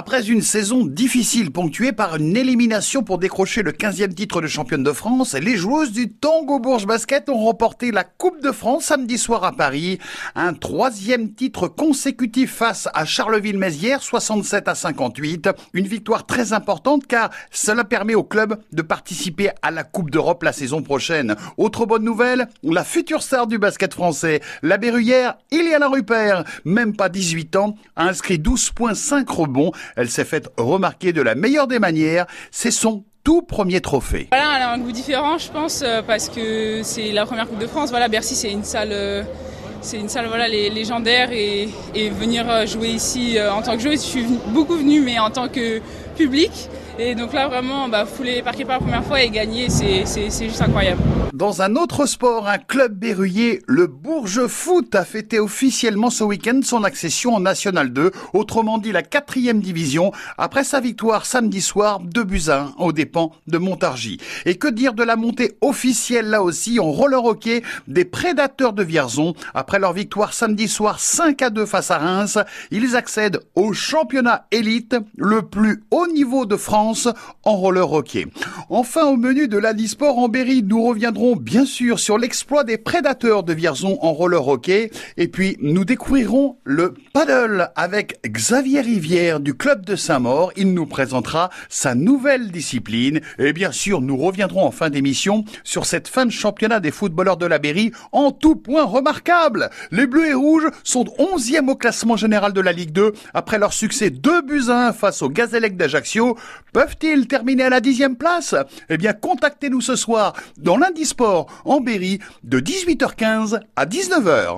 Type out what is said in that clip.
Après une saison difficile ponctuée par une élimination pour décrocher le 15e titre de championne de France, les joueuses du Tango Bourges Basket ont remporté la Coupe de France samedi soir à Paris. Un troisième titre consécutif face à Charleville-Mézières, 67 à 58. Une victoire très importante car cela permet au club de participer à la Coupe d'Europe la saison prochaine. Autre bonne nouvelle, la future star du basket français, la Berruyère Iliana Rupert, même pas 18 ans, a inscrit 12,5 rebonds elle s'est faite remarquer de la meilleure des manières. C'est son tout premier trophée. Voilà, elle a un goût différent, je pense, euh, parce que c'est la première Coupe de France. Voilà, Bercy, c'est une salle, euh, c'est une salle voilà, légendaire et, venir euh, jouer ici en tant que joueuse, je suis beaucoup venue, mais en tant que public. Et donc là, vraiment, bah, fouler les parquets pour la première fois et gagner, c'est juste incroyable. Dans un autre sport, un club berruyer, le Bourges Foot, a fêté officiellement ce week-end son accession en National 2, autrement dit la quatrième division, après sa victoire samedi soir de Buzyn aux dépens de Montargis. Et que dire de la montée officielle là aussi en roller hockey des prédateurs de Vierzon. Après leur victoire samedi soir 5 à 2 face à Reims, ils accèdent au championnat élite, le plus haut niveau de France en roller hockey. Enfin, au menu de l'Adisport en Berry, nous reviendrons bien sûr sur l'exploit des prédateurs de Vierzon en roller hockey. Et puis, nous découvrirons le paddle avec Xavier Rivière du club de Saint-Maur. Il nous présentera sa nouvelle discipline. Et bien sûr, nous reviendrons en fin d'émission sur cette fin de championnat des footballeurs de la Berry en tout point remarquable. Les Bleus et Rouges sont 11e au classement général de la Ligue 2 après leur succès 2 buts à 1 face au Gazélec d'Ajaccio. Peuvent-ils terminer à la dixième place? Eh bien, contactez-nous ce soir dans lundi sport en Berry de 18h15 à 19h.